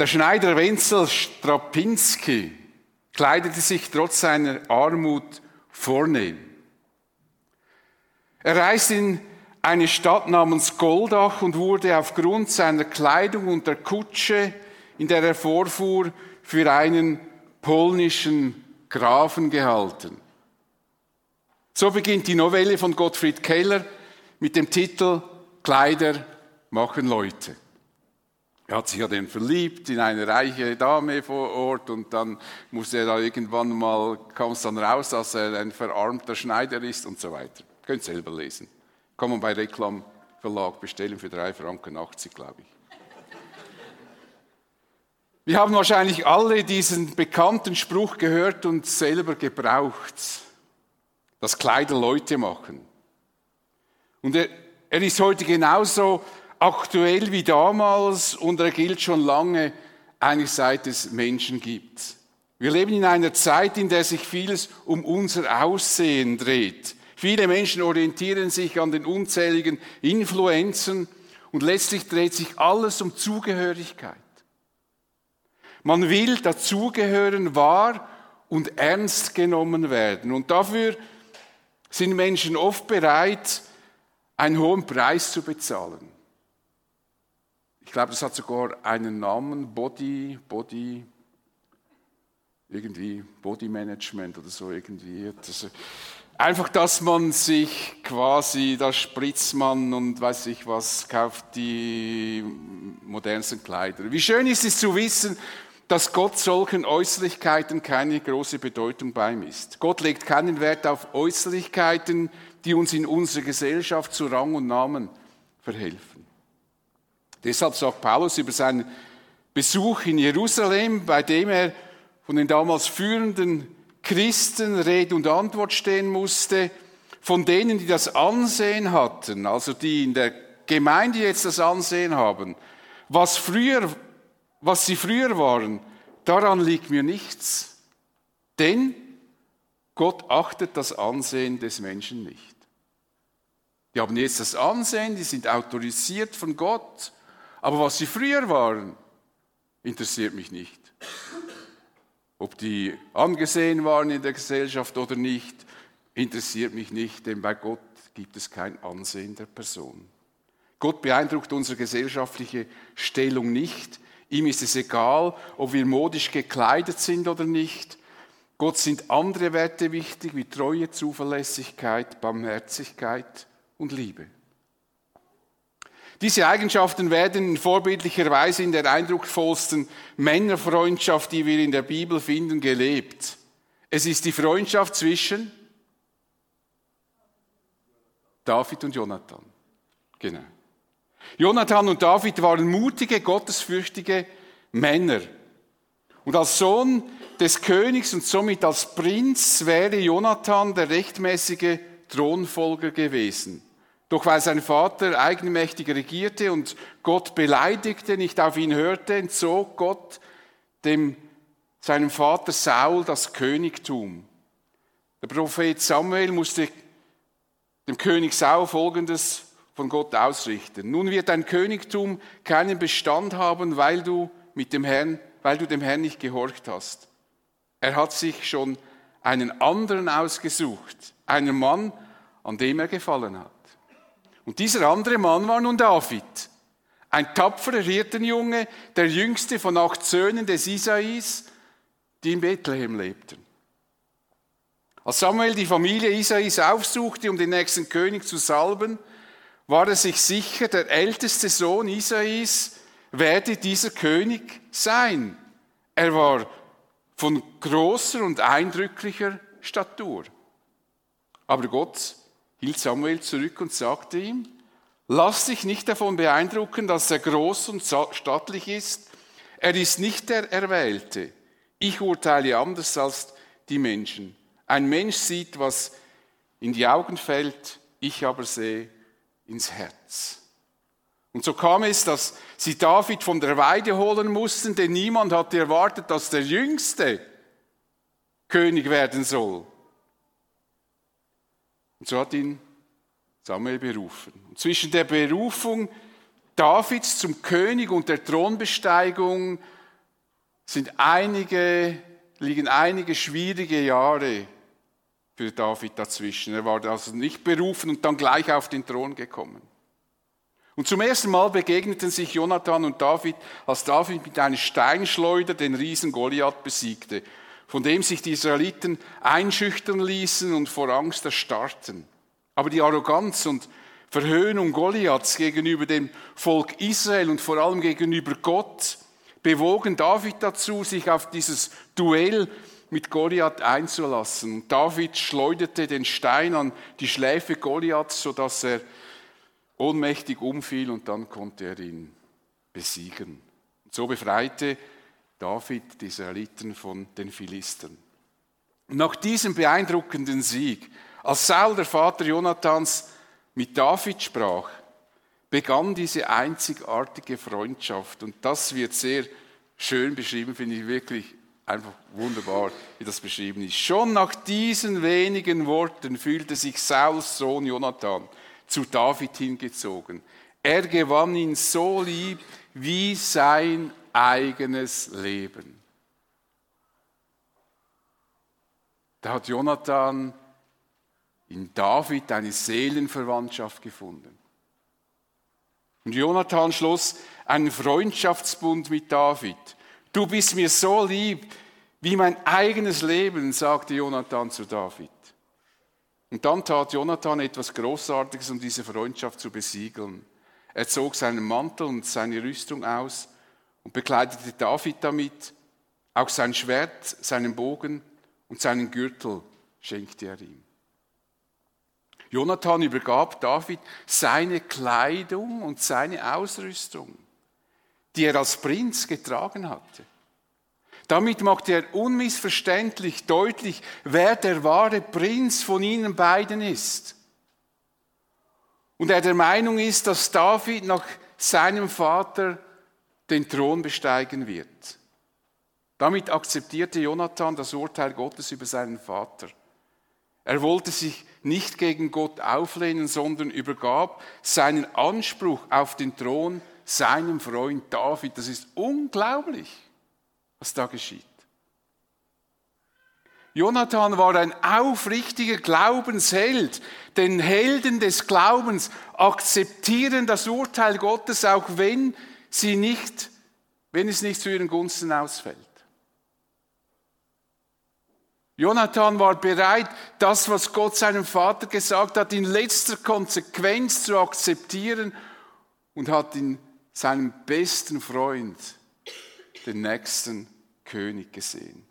Der Schneider Wenzel Strapinski kleidete sich trotz seiner Armut vornehm. Er reiste in eine Stadt namens Goldach und wurde aufgrund seiner Kleidung und der Kutsche, in der er vorfuhr, für einen polnischen Grafen gehalten. So beginnt die Novelle von Gottfried Keller mit dem Titel Kleider machen Leute. Er hat sich ja dann verliebt in eine reiche Dame vor Ort und dann musste er da irgendwann mal, kam es dann raus, dass er ein verarmter Schneider ist und so weiter. Könnt selber lesen. Kann man bei Reklam Verlag bestellen für 3,80 Franken, glaube ich. Wir haben wahrscheinlich alle diesen bekannten Spruch gehört und selber gebraucht, dass Kleider Leute machen. Und er, er ist heute genauso aktuell wie damals und er gilt schon lange, eigentlich seit es Menschen gibt. Wir leben in einer Zeit, in der sich vieles um unser Aussehen dreht. Viele Menschen orientieren sich an den unzähligen Influenzen und letztlich dreht sich alles um Zugehörigkeit. Man will dazugehören, wahr und ernst genommen werden. Und dafür sind Menschen oft bereit, einen hohen Preis zu bezahlen. Ich glaube, das hat sogar einen Namen, Body, Body, irgendwie Body Management oder so irgendwie. Das, einfach, dass man sich quasi, da spritzt man und weiß ich was, kauft die modernsten Kleider. Wie schön ist es zu wissen, dass Gott solchen Äußerlichkeiten keine große Bedeutung beimisst. Gott legt keinen Wert auf Äußerlichkeiten, die uns in unserer Gesellschaft zu Rang und Namen verhelfen. Deshalb sagt Paulus über seinen Besuch in Jerusalem, bei dem er von den damals führenden Christen Rede und Antwort stehen musste, von denen, die das Ansehen hatten, also die in der Gemeinde jetzt das Ansehen haben, was früher, was sie früher waren, daran liegt mir nichts. Denn Gott achtet das Ansehen des Menschen nicht. Die haben jetzt das Ansehen, die sind autorisiert von Gott aber was sie früher waren, interessiert mich nicht. Ob die angesehen waren in der Gesellschaft oder nicht, interessiert mich nicht, denn bei Gott gibt es kein Ansehen der Person. Gott beeindruckt unsere gesellschaftliche Stellung nicht. Ihm ist es egal, ob wir modisch gekleidet sind oder nicht. Gott sind andere Werte wichtig wie Treue, Zuverlässigkeit, Barmherzigkeit und Liebe. Diese Eigenschaften werden in vorbildlicher Weise in der eindrucksvollsten Männerfreundschaft, die wir in der Bibel finden, gelebt. Es ist die Freundschaft zwischen David und Jonathan. Genau. Jonathan und David waren mutige, gottesfürchtige Männer. Und als Sohn des Königs und somit als Prinz wäre Jonathan der rechtmäßige Thronfolger gewesen. Doch weil sein Vater eigenmächtig regierte und Gott beleidigte, nicht auf ihn hörte, entzog Gott dem, seinem Vater Saul das Königtum. Der Prophet Samuel musste dem König Saul Folgendes von Gott ausrichten. Nun wird dein Königtum keinen Bestand haben, weil du mit dem Herrn, weil du dem Herrn nicht gehorcht hast. Er hat sich schon einen anderen ausgesucht, einen Mann, an dem er gefallen hat. Und dieser andere Mann war nun David, ein tapferer Hirtenjunge, der jüngste von acht Söhnen des Isais, die in Bethlehem lebten. Als Samuel die Familie Isais aufsuchte, um den nächsten König zu salben, war er sich sicher, der älteste Sohn Isais werde dieser König sein. Er war von großer und eindrücklicher Statur. Aber Gott hielt Samuel zurück und sagte ihm, lass dich nicht davon beeindrucken, dass er groß und stattlich ist. Er ist nicht der Erwählte. Ich urteile anders als die Menschen. Ein Mensch sieht, was in die Augen fällt, ich aber sehe ins Herz. Und so kam es, dass sie David von der Weide holen mussten, denn niemand hatte erwartet, dass der Jüngste König werden soll. Und so hat ihn Samuel berufen. Und zwischen der Berufung Davids zum König und der Thronbesteigung sind einige, liegen einige schwierige Jahre für David dazwischen. Er war also nicht berufen und dann gleich auf den Thron gekommen. Und zum ersten Mal begegneten sich Jonathan und David, als David mit einer Steinschleuder den Riesen Goliath besiegte, von dem sich die Israeliten einschüchtern ließen und vor Angst erstarrten. Aber die Arroganz und Verhöhnung Goliaths gegenüber dem Volk Israel und vor allem gegenüber Gott bewogen David dazu, sich auf dieses Duell mit Goliath einzulassen. David schleuderte den Stein an die Schläfe Goliaths, sodass er ohnmächtig umfiel und dann konnte er ihn besiegen. So befreite David die Israeliten von den Philistern. Nach diesem beeindruckenden Sieg, als Saul, der Vater Jonathans, mit David sprach, begann diese einzigartige Freundschaft. Und das wird sehr schön beschrieben, finde ich wirklich einfach wunderbar, wie das beschrieben ist. Schon nach diesen wenigen Worten fühlte sich Sauls Sohn Jonathan zu David hingezogen. Er gewann ihn so lieb wie sein eigenes Leben. Da hat Jonathan in David eine Seelenverwandtschaft gefunden. Und Jonathan schloss einen Freundschaftsbund mit David. Du bist mir so lieb wie mein eigenes Leben, sagte Jonathan zu David. Und dann tat Jonathan etwas Großartiges, um diese Freundschaft zu besiegeln. Er zog seinen Mantel und seine Rüstung aus und bekleidete David damit. Auch sein Schwert, seinen Bogen und seinen Gürtel schenkte er ihm. Jonathan übergab David seine Kleidung und seine Ausrüstung, die er als Prinz getragen hatte. Damit machte er unmissverständlich deutlich, wer der wahre Prinz von ihnen beiden ist. Und er der Meinung ist, dass David nach seinem Vater den Thron besteigen wird. Damit akzeptierte Jonathan das Urteil Gottes über seinen Vater. Er wollte sich nicht gegen Gott auflehnen, sondern übergab seinen Anspruch auf den Thron seinem Freund David. Das ist unglaublich, was da geschieht. Jonathan war ein aufrichtiger Glaubensheld. Denn Helden des Glaubens akzeptieren das Urteil Gottes, auch wenn sie nicht, wenn es nicht zu ihren Gunsten ausfällt. Jonathan war bereit, das, was Gott seinem Vater gesagt hat, in letzter Konsequenz zu akzeptieren und hat in seinem besten Freund den nächsten König gesehen.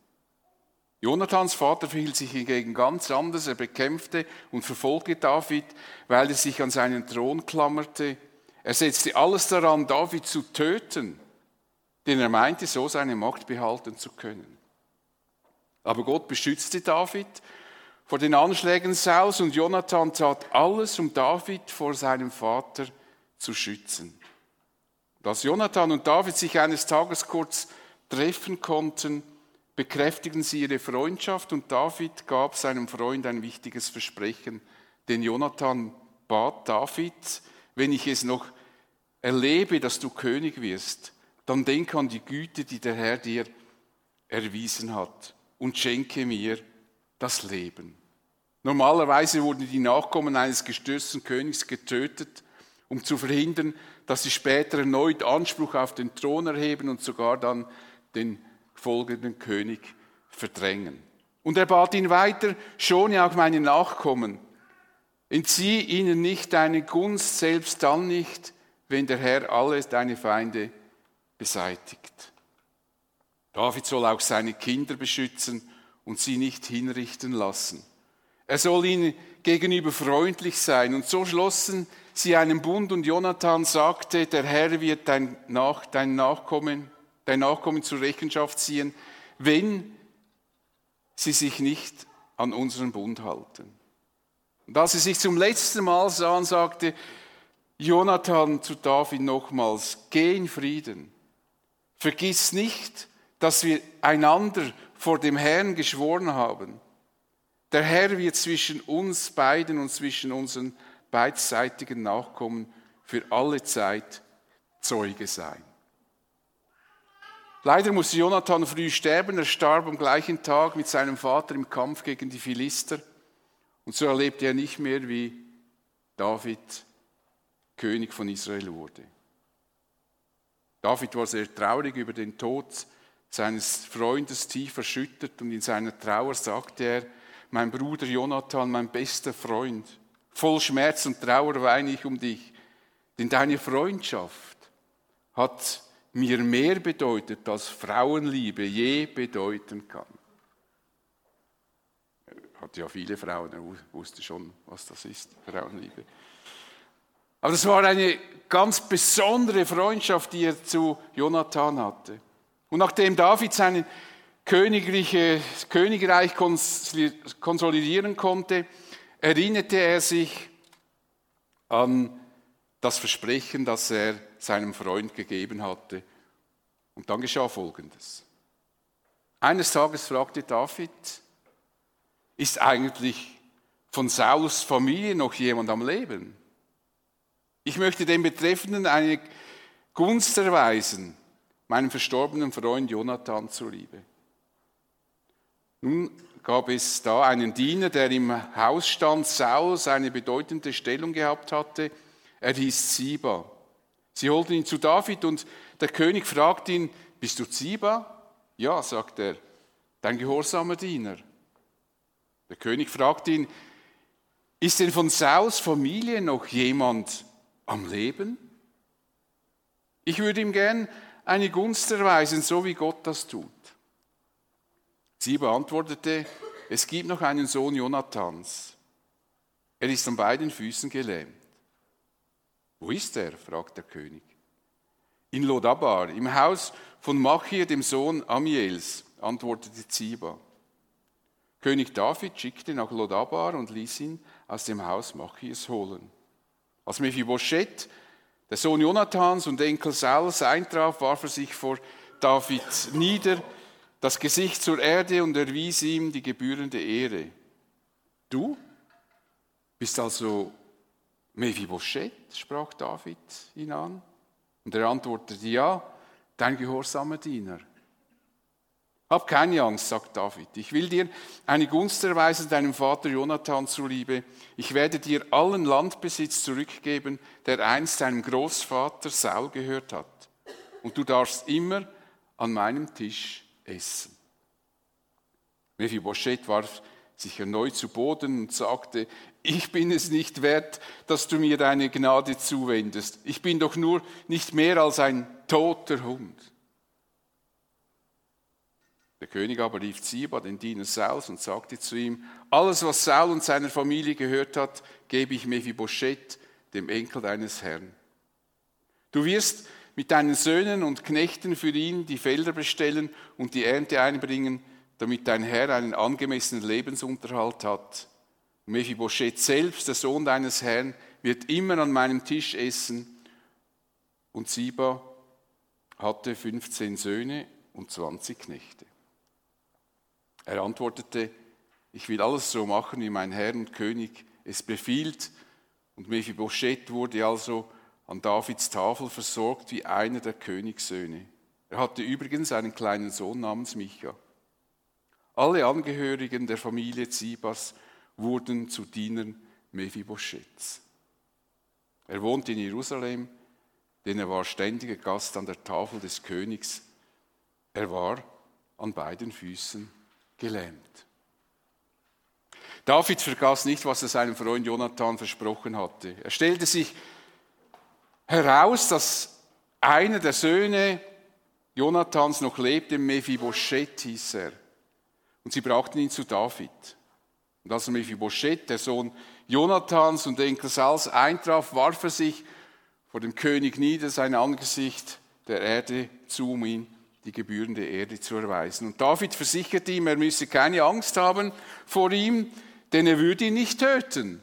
Jonathans Vater verhielt sich hingegen ganz anders. Er bekämpfte und verfolgte David, weil er sich an seinen Thron klammerte. Er setzte alles daran, David zu töten, denn er meinte, so seine Macht behalten zu können. Aber Gott beschützte David vor den Anschlägen Sauls und Jonathan tat alles, um David vor seinem Vater zu schützen. Als Jonathan und David sich eines Tages kurz treffen konnten, bekräftigten sie ihre Freundschaft und David gab seinem Freund ein wichtiges Versprechen. Denn Jonathan bat David, wenn ich es noch erlebe, dass du König wirst, dann denk an die Güte, die der Herr dir erwiesen hat und schenke mir das Leben. Normalerweise wurden die Nachkommen eines gestürzten Königs getötet, um zu verhindern, dass sie später erneut Anspruch auf den Thron erheben und sogar dann den folgenden König verdrängen. Und er bat ihn weiter, schone auch meine Nachkommen, entzieh ihnen nicht deine Gunst, selbst dann nicht, wenn der Herr alle deine Feinde beseitigt. David soll auch seine Kinder beschützen und sie nicht hinrichten lassen. Er soll ihnen gegenüber freundlich sein. Und so schlossen sie einen Bund und Jonathan sagte, der Herr wird dein, Nach, dein, Nachkommen, dein Nachkommen zur Rechenschaft ziehen, wenn sie sich nicht an unseren Bund halten. Und als sie sich zum letzten Mal sahen, sagte Jonathan zu David nochmals, geh in Frieden. Vergiss nicht, dass wir einander vor dem Herrn geschworen haben. Der Herr wird zwischen uns beiden und zwischen unseren beidseitigen Nachkommen für alle Zeit Zeuge sein. Leider musste Jonathan früh sterben. Er starb am gleichen Tag mit seinem Vater im Kampf gegen die Philister. Und so erlebte er nicht mehr, wie David König von Israel wurde. David war sehr traurig über den Tod seines Freundes, tief erschüttert und in seiner Trauer sagte er, mein Bruder Jonathan, mein bester Freund, voll Schmerz und Trauer weine ich um dich, denn deine Freundschaft hat mir mehr bedeutet, als Frauenliebe je bedeuten kann. Er hatte ja viele Frauen, er wusste schon, was das ist, Frauenliebe. Aber das war eine ganz besondere Freundschaft, die er zu Jonathan hatte. Und nachdem David sein königliche, Königreich konsolidieren konnte, erinnerte er sich an das Versprechen, das er seinem Freund gegeben hatte. Und dann geschah Folgendes. Eines Tages fragte David, ist eigentlich von Saulus Familie noch jemand am Leben? Ich möchte dem Betreffenden eine Gunst erweisen, meinem verstorbenen Freund Jonathan zuliebe. Nun gab es da einen Diener, der im Hausstand Saulus eine bedeutende Stellung gehabt hatte. Er hieß Ziba. Sie holten ihn zu David und der König fragt ihn, bist du Ziba? Ja, sagt er, dein gehorsamer Diener. Der König fragt ihn, ist denn von Sauls Familie noch jemand am Leben? Ich würde ihm gern eine Gunst erweisen, so wie Gott das tut. Sie beantwortete, es gibt noch einen Sohn Jonathans. Er ist an beiden Füßen gelähmt. Wo ist er? fragt der König. In Lodabar, im Haus von Machir, dem Sohn Amiels, antwortete Ziba. König David schickte nach Lodabar und ließ ihn aus dem Haus Machirs holen. Als Mephibosheth, der Sohn Jonathans und Enkel Sauls, eintraf, warf er sich vor David nieder, das Gesicht zur Erde und erwies ihm die gebührende Ehre. Du bist also Mephibosheth, sprach David ihn an. Und er antwortete, ja, dein gehorsamer Diener. Hab keine Angst, sagt David. Ich will dir eine Gunst erweisen, deinem Vater Jonathan zuliebe. Ich werde dir allen Landbesitz zurückgeben, der einst deinem Großvater Saul gehört hat. Und du darfst immer an meinem Tisch essen. Mephibosheth warf sich erneut zu Boden und sagte, ich bin es nicht wert, dass du mir deine Gnade zuwendest. Ich bin doch nur nicht mehr als ein toter Hund. Der König aber rief Ziba, den Diener Sauls, und sagte zu ihm, alles, was Saul und seiner Familie gehört hat, gebe ich Mephibosheth, dem Enkel deines Herrn. Du wirst mit deinen Söhnen und Knechten für ihn die Felder bestellen und die Ernte einbringen, damit dein Herr einen angemessenen Lebensunterhalt hat. Mephibosheth selbst, der Sohn deines Herrn, wird immer an meinem Tisch essen. Und Ziba hatte 15 Söhne und 20 Knechte. Er antwortete, ich will alles so machen, wie mein Herr und König es befiehlt. Und Mephibosheth wurde also an Davids Tafel versorgt wie einer der Königssöhne. Er hatte übrigens einen kleinen Sohn namens Micha. Alle Angehörigen der Familie Zibas wurden zu Dienern Mephibosheths. Er wohnte in Jerusalem, denn er war ständiger Gast an der Tafel des Königs. Er war an beiden Füßen gelähmt. David vergaß nicht, was er seinem Freund Jonathan versprochen hatte. Er stellte sich heraus, dass einer der Söhne Jonathans noch lebte, Mephibosheth hieß er. Und sie brachten ihn zu David. Und als Mephibosheth, der Sohn Jonathans und Enkel Sauls, eintraf, warf er sich vor dem König nieder, sein Angesicht der Erde zu, um ihn die gebührende Erde zu erweisen. Und David versicherte ihm, er müsse keine Angst haben vor ihm, denn er würde ihn nicht töten.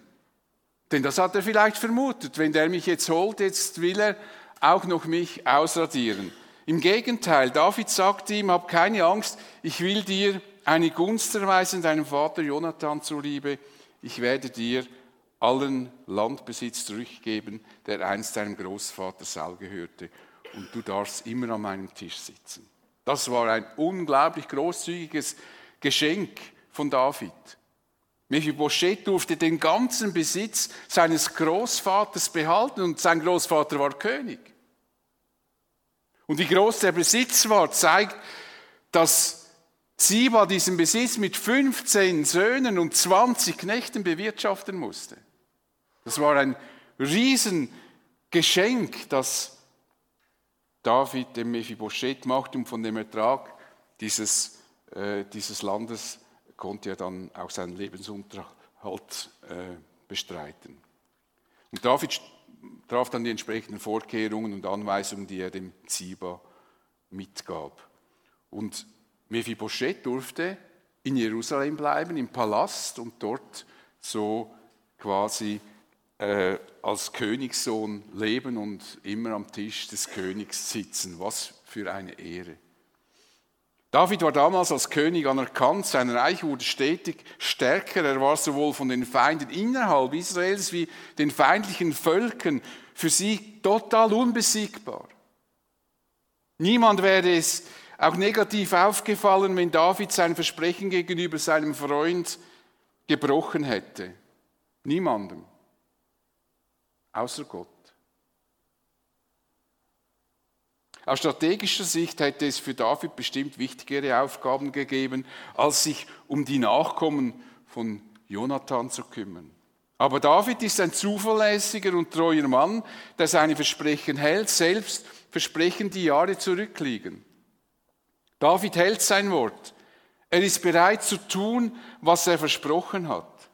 Denn das hat er vielleicht vermutet. Wenn der mich jetzt holt, jetzt will er auch noch mich ausradieren. Im Gegenteil, David sagte ihm, hab keine Angst, ich will dir eine Gunst erweisen, deinem Vater Jonathan zuliebe. Ich werde dir allen Landbesitz zurückgeben, der einst deinem Großvater Saul gehörte. Und du darfst immer an meinem Tisch sitzen. Das war ein unglaublich großzügiges Geschenk von David. Mephibosheth durfte den ganzen Besitz seines Großvaters behalten und sein Großvater war König. Und wie groß der Besitz war, zeigt, dass Ziba diesen Besitz mit 15 Söhnen und 20 Knechten bewirtschaften musste. Das war ein Riesengeschenk, das David dem Mephibosheth macht und von dem Ertrag dieses, äh, dieses Landes konnte er dann auch seinen Lebensunterhalt äh, bestreiten. Und David traf dann die entsprechenden Vorkehrungen und Anweisungen, die er dem Ziba mitgab. Und Mephibosheth durfte in Jerusalem bleiben, im Palast und dort so quasi äh, als Königssohn leben und immer am Tisch des Königs sitzen. Was für eine Ehre. David war damals als König anerkannt, sein Reich wurde stetig stärker, er war sowohl von den Feinden innerhalb Israels wie den feindlichen Völkern für sie total unbesiegbar. Niemand wäre es auch negativ aufgefallen, wenn David sein Versprechen gegenüber seinem Freund gebrochen hätte. Niemandem. Außer Gott. Aus strategischer Sicht hätte es für David bestimmt wichtigere Aufgaben gegeben, als sich um die Nachkommen von Jonathan zu kümmern. Aber David ist ein zuverlässiger und treuer Mann, der seine Versprechen hält, selbst Versprechen, die Jahre zurückliegen. David hält sein Wort. Er ist bereit zu tun, was er versprochen hat.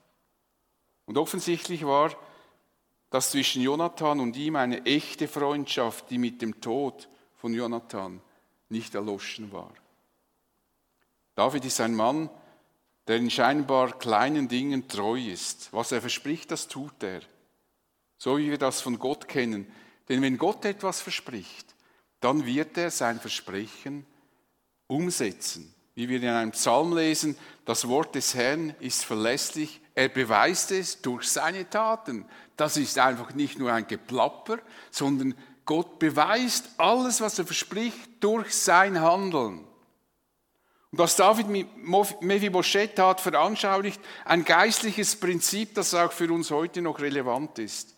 Und offensichtlich war das zwischen Jonathan und ihm eine echte Freundschaft, die mit dem Tod von Jonathan nicht erloschen war. David ist ein Mann, der in scheinbar kleinen Dingen treu ist. Was er verspricht, das tut er. So wie wir das von Gott kennen. Denn wenn Gott etwas verspricht, dann wird er sein Versprechen umsetzen. Wie wir in einem Psalm lesen, das Wort des Herrn ist verlässlich, er beweist es durch seine Taten. Das ist einfach nicht nur ein Geplapper, sondern Gott beweist alles, was er verspricht, durch sein Handeln. Und was David Mephibosheth hat, veranschaulicht ein geistliches Prinzip, das auch für uns heute noch relevant ist.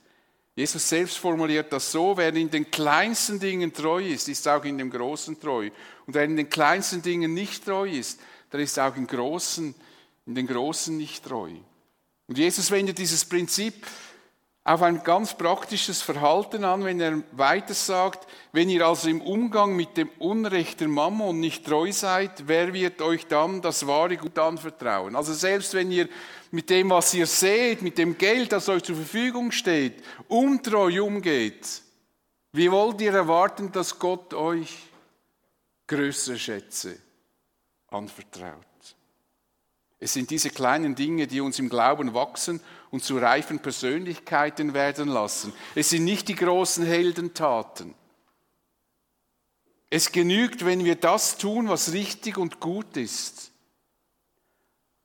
Jesus selbst formuliert das so, wer in den kleinsten Dingen treu ist, ist auch in dem Großen treu. Und wer in den kleinsten Dingen nicht treu ist, der ist auch in, großen, in den Großen nicht treu. Und Jesus wendet dieses Prinzip auf ein ganz praktisches Verhalten an, wenn er weiter sagt, wenn ihr also im Umgang mit dem Unrecht der Mammon nicht treu seid, wer wird euch dann das wahre Gut anvertrauen? Also selbst wenn ihr mit dem, was ihr seht, mit dem Geld, das euch zur Verfügung steht, untreu umgeht, wie wollt ihr erwarten, dass Gott euch größere Schätze anvertraut? Es sind diese kleinen Dinge, die uns im Glauben wachsen und zu reifen Persönlichkeiten werden lassen. Es sind nicht die großen Heldentaten. Es genügt, wenn wir das tun, was richtig und gut ist.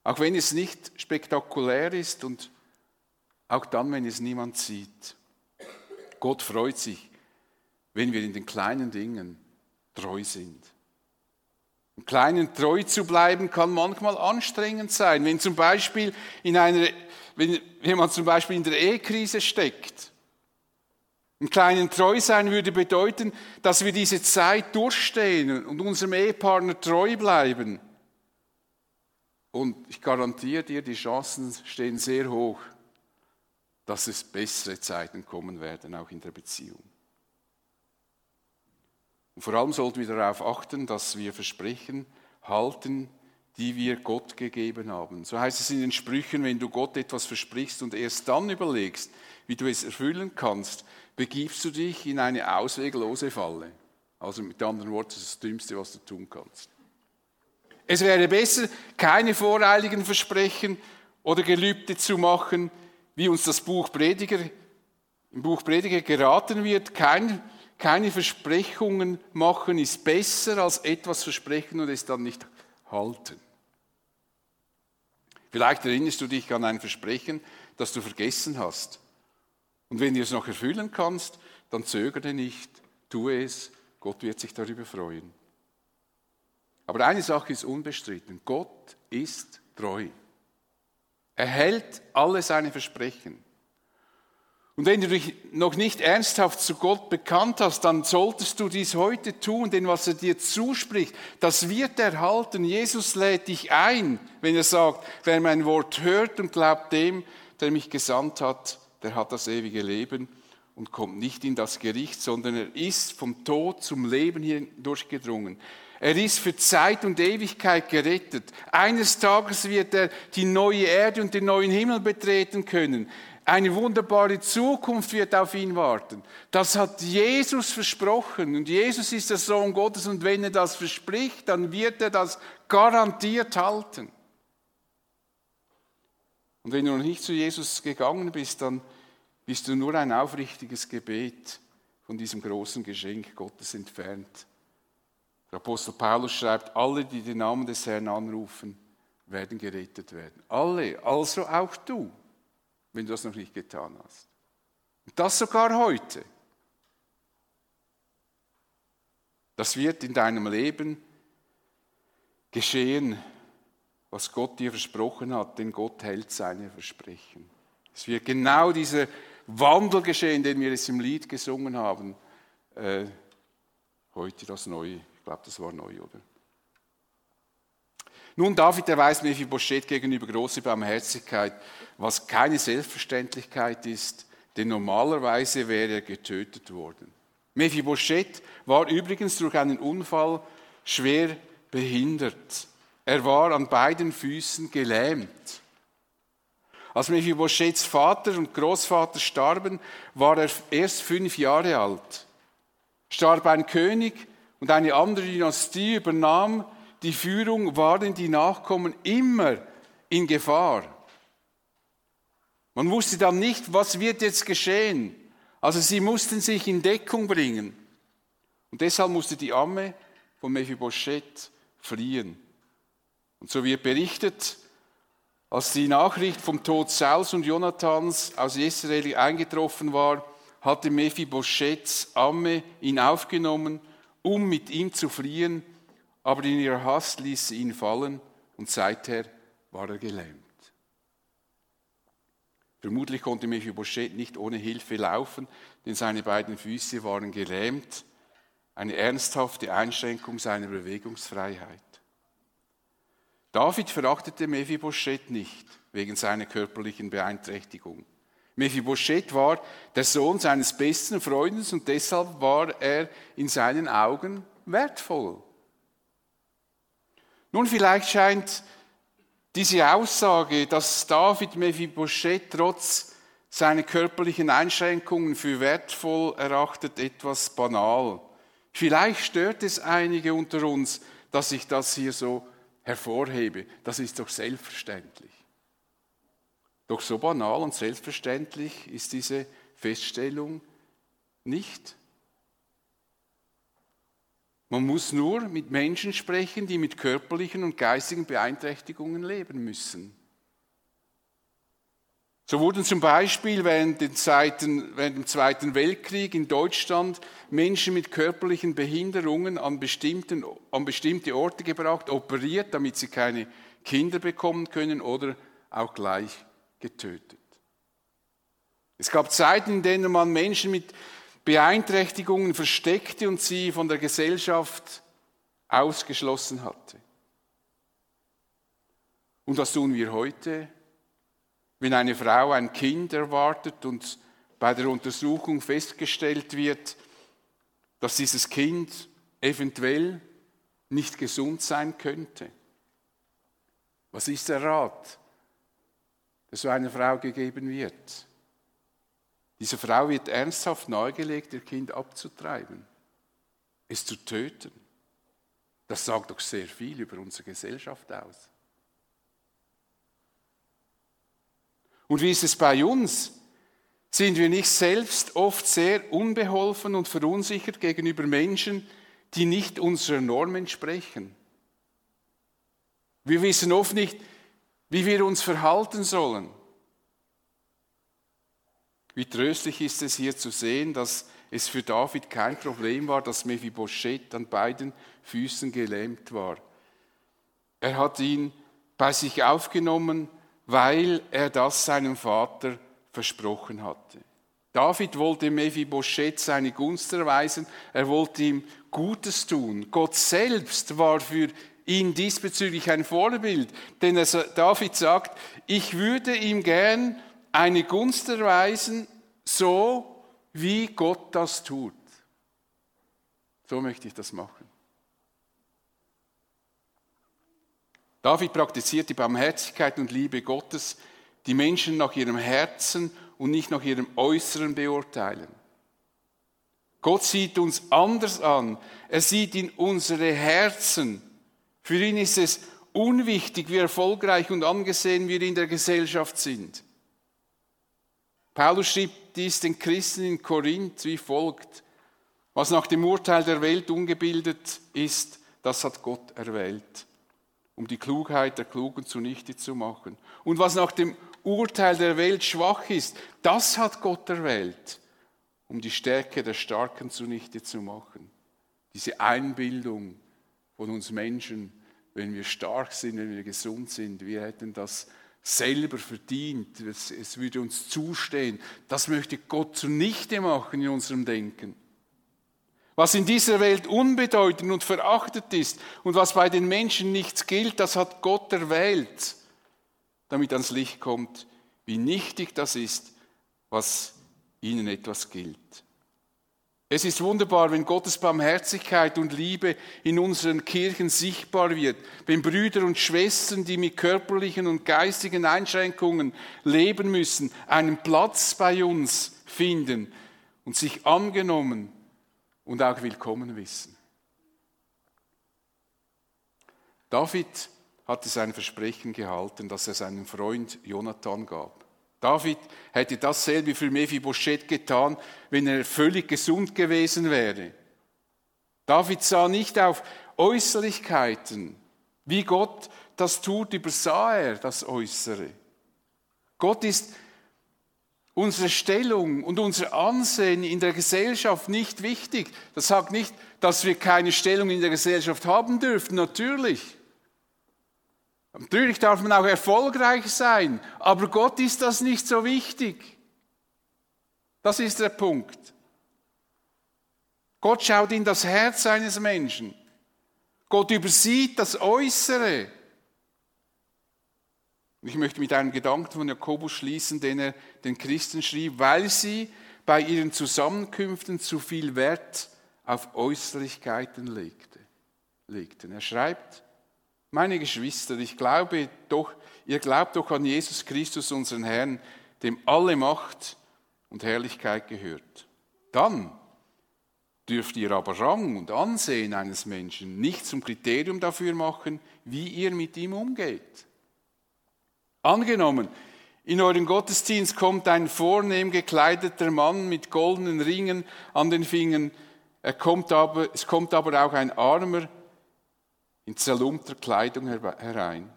Auch wenn es nicht spektakulär ist und auch dann, wenn es niemand sieht. Gott freut sich, wenn wir in den kleinen Dingen treu sind. Im Kleinen treu zu bleiben kann manchmal anstrengend sein. Wenn zum Beispiel in einer, wenn jemand zum Beispiel in der Ehekrise steckt. Im Kleinen treu sein würde bedeuten, dass wir diese Zeit durchstehen und unserem Ehepartner treu bleiben. Und ich garantiere dir, die Chancen stehen sehr hoch, dass es bessere Zeiten kommen werden, auch in der Beziehung. Und vor allem sollten wir darauf achten, dass wir Versprechen halten, die wir Gott gegeben haben. So heißt es in den Sprüchen, wenn du Gott etwas versprichst und erst dann überlegst, wie du es erfüllen kannst, begibst du dich in eine ausweglose Falle. Also mit anderen Worten, das ist das Dümmste, was du tun kannst. Es wäre besser, keine voreiligen Versprechen oder Gelübde zu machen, wie uns das Buch Prediger, im Buch Prediger geraten wird, kein keine Versprechungen machen ist besser als etwas versprechen und es dann nicht halten. Vielleicht erinnerst du dich an ein Versprechen, das du vergessen hast. Und wenn du es noch erfüllen kannst, dann zögere nicht, tue es, Gott wird sich darüber freuen. Aber eine Sache ist unbestritten. Gott ist treu. Er hält alle seine Versprechen. Und wenn du dich noch nicht ernsthaft zu Gott bekannt hast, dann solltest du dies heute tun, denn was er dir zuspricht, das wird erhalten. Jesus lädt dich ein, wenn er sagt, wer mein Wort hört und glaubt dem, der mich gesandt hat, der hat das ewige Leben und kommt nicht in das Gericht, sondern er ist vom Tod zum Leben hier durchgedrungen. Er ist für Zeit und Ewigkeit gerettet. Eines Tages wird er die neue Erde und den neuen Himmel betreten können. Eine wunderbare Zukunft wird auf ihn warten. Das hat Jesus versprochen. Und Jesus ist der Sohn Gottes. Und wenn er das verspricht, dann wird er das garantiert halten. Und wenn du noch nicht zu Jesus gegangen bist, dann bist du nur ein aufrichtiges Gebet von diesem großen Geschenk Gottes entfernt. Der Apostel Paulus schreibt, alle, die den Namen des Herrn anrufen, werden gerettet werden. Alle, also auch du wenn du das noch nicht getan hast. Und das sogar heute. Das wird in deinem Leben geschehen, was Gott dir versprochen hat, denn Gott hält seine Versprechen. Es wird genau dieser Wandel geschehen, den wir jetzt im Lied gesungen haben. Äh, heute das Neue. Ich glaube, das war neu, oder? Nun, David erweist Mephibosheth gegenüber große Barmherzigkeit, was keine Selbstverständlichkeit ist, denn normalerweise wäre er getötet worden. Mephibosheth war übrigens durch einen Unfall schwer behindert. Er war an beiden Füßen gelähmt. Als Mephibosheths Vater und Großvater starben, war er erst fünf Jahre alt. Starb ein König und eine andere Dynastie übernahm die Führung waren die Nachkommen immer in Gefahr. Man wusste dann nicht, was wird jetzt geschehen. Also sie mussten sich in Deckung bringen. Und deshalb musste die Amme von Mephibosheth fliehen. Und so wird berichtet, als die Nachricht vom Tod Sauls und Jonathans aus Israel eingetroffen war, hatte Mephibosheths Amme ihn aufgenommen, um mit ihm zu fliehen aber in ihrer Hast ließ sie ihn fallen und seither war er gelähmt. Vermutlich konnte Mephibosheth nicht ohne Hilfe laufen, denn seine beiden Füße waren gelähmt, eine ernsthafte Einschränkung seiner Bewegungsfreiheit. David verachtete Mephibosheth nicht wegen seiner körperlichen Beeinträchtigung. Mephibosheth war der Sohn seines besten Freundes und deshalb war er in seinen Augen wertvoll. Nun, vielleicht scheint diese Aussage, dass David Mephibosheth trotz seiner körperlichen Einschränkungen für wertvoll erachtet, etwas banal. Vielleicht stört es einige unter uns, dass ich das hier so hervorhebe. Das ist doch selbstverständlich. Doch so banal und selbstverständlich ist diese Feststellung nicht. Man muss nur mit Menschen sprechen, die mit körperlichen und geistigen Beeinträchtigungen leben müssen. So wurden zum Beispiel während, Zeiten, während, dem Zweiten Weltkrieg in Deutschland Menschen mit körperlichen Behinderungen an, bestimmten, an bestimmte Orte gebracht, operiert, damit sie keine Kinder bekommen können oder auch gleich getötet. Es gab Zeiten, in denen man Menschen mit Beeinträchtigungen versteckte und sie von der Gesellschaft ausgeschlossen hatte. Und was tun wir heute, wenn eine Frau ein Kind erwartet und bei der Untersuchung festgestellt wird, dass dieses Kind eventuell nicht gesund sein könnte? Was ist der Rat, der so einer Frau gegeben wird? Diese Frau wird ernsthaft nahegelegt, ihr Kind abzutreiben, es zu töten. Das sagt doch sehr viel über unsere Gesellschaft aus. Und wie ist es bei uns? Sind wir nicht selbst oft sehr unbeholfen und verunsichert gegenüber Menschen, die nicht unserer Norm entsprechen? Wir wissen oft nicht, wie wir uns verhalten sollen. Wie tröstlich ist es hier zu sehen, dass es für David kein Problem war, dass Mephibosheth an beiden Füßen gelähmt war. Er hat ihn bei sich aufgenommen, weil er das seinem Vater versprochen hatte. David wollte Mephibosheth seine Gunst erweisen, er wollte ihm Gutes tun. Gott selbst war für ihn diesbezüglich ein Vorbild, denn David sagt, ich würde ihm gern eine Gunst erweisen, so wie Gott das tut. So möchte ich das machen. David praktiziert die Barmherzigkeit und Liebe Gottes, die Menschen nach ihrem Herzen und nicht nach ihrem Äußeren beurteilen. Gott sieht uns anders an. Er sieht in unsere Herzen. Für ihn ist es unwichtig, wie erfolgreich und angesehen wir in der Gesellschaft sind. Paulus schrieb dies den Christen in Korinth wie folgt. Was nach dem Urteil der Welt ungebildet ist, das hat Gott erwählt, um die Klugheit der Klugen zunichte zu machen. Und was nach dem Urteil der Welt schwach ist, das hat Gott erwählt, um die Stärke der Starken zunichte zu machen. Diese Einbildung von uns Menschen, wenn wir stark sind, wenn wir gesund sind, wir hätten das selber verdient, es, es würde uns zustehen. Das möchte Gott zunichte machen in unserem Denken. Was in dieser Welt unbedeutend und verachtet ist und was bei den Menschen nichts gilt, das hat Gott erwählt damit ans Licht kommt, wie nichtig das ist, was ihnen etwas gilt. Es ist wunderbar, wenn Gottes Barmherzigkeit und Liebe in unseren Kirchen sichtbar wird, wenn Brüder und Schwestern, die mit körperlichen und geistigen Einschränkungen leben müssen, einen Platz bei uns finden und sich angenommen und auch willkommen wissen. David hatte sein Versprechen gehalten, das er seinem Freund Jonathan gab. David hätte dasselbe für Mephibosheth getan, wenn er völlig gesund gewesen wäre. David sah nicht auf Äußerlichkeiten. Wie Gott das tut, übersah er das Äußere. Gott ist unsere Stellung und unser Ansehen in der Gesellschaft nicht wichtig. Das sagt nicht, dass wir keine Stellung in der Gesellschaft haben dürfen, natürlich. Natürlich darf man auch erfolgreich sein, aber Gott ist das nicht so wichtig. Das ist der Punkt. Gott schaut in das Herz eines Menschen. Gott übersieht das Äußere. Ich möchte mit einem Gedanken von Jakobus schließen, den er den Christen schrieb, weil sie bei ihren Zusammenkünften zu viel Wert auf Äußerlichkeiten legten. Er schreibt, meine Geschwister, ich glaube doch, ihr glaubt doch an Jesus Christus, unseren Herrn, dem alle Macht und Herrlichkeit gehört. Dann dürft ihr aber Rang und Ansehen eines Menschen nicht zum Kriterium dafür machen, wie ihr mit ihm umgeht. Angenommen, in euren Gottesdienst kommt ein vornehm gekleideter Mann mit goldenen Ringen an den Fingern, er kommt aber, es kommt aber auch ein armer, in zerlumpter Kleidung herein.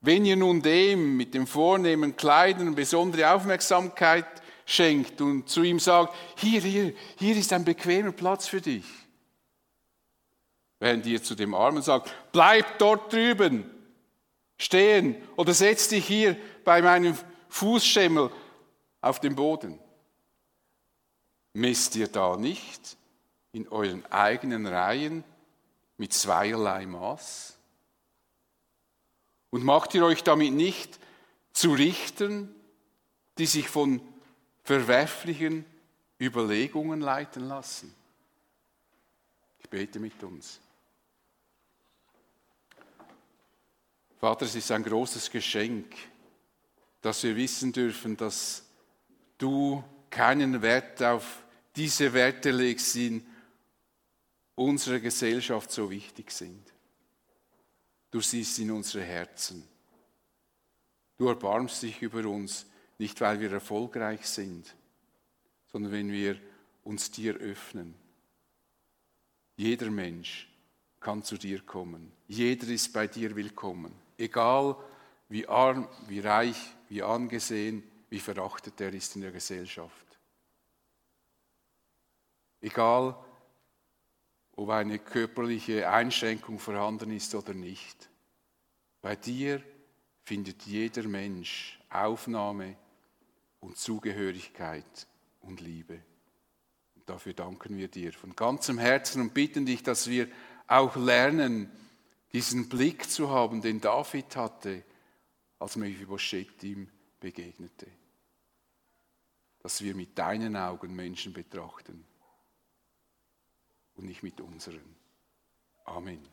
Wenn ihr nun dem mit dem vornehmen Kleidern besondere Aufmerksamkeit schenkt und zu ihm sagt, hier, hier, hier ist ein bequemer Platz für dich. Während ihr zu dem Armen sagt, bleib dort drüben stehen oder setz dich hier bei meinem Fußschemmel auf den Boden. Messt ihr da nicht in euren eigenen Reihen mit zweierlei Maß? Und macht ihr euch damit nicht zu Richtern, die sich von verwerflichen Überlegungen leiten lassen? Ich bete mit uns. Vater, es ist ein großes Geschenk, dass wir wissen dürfen, dass du keinen Wert auf diese Werte legst, die unserer Gesellschaft so wichtig sind. Du siehst in unsere Herzen. Du erbarmst dich über uns, nicht weil wir erfolgreich sind, sondern wenn wir uns dir öffnen. Jeder Mensch kann zu dir kommen. Jeder ist bei dir willkommen. Egal wie arm, wie reich, wie angesehen, wie verachtet er ist in der Gesellschaft. Egal ob eine körperliche Einschränkung vorhanden ist oder nicht. Bei dir findet jeder Mensch Aufnahme und Zugehörigkeit und Liebe. Und dafür danken wir dir von ganzem Herzen und bitten dich, dass wir auch lernen, diesen Blick zu haben, den David hatte, als Mephibosheth ihm begegnete. Dass wir mit deinen Augen Menschen betrachten und nicht mit unseren. Amen.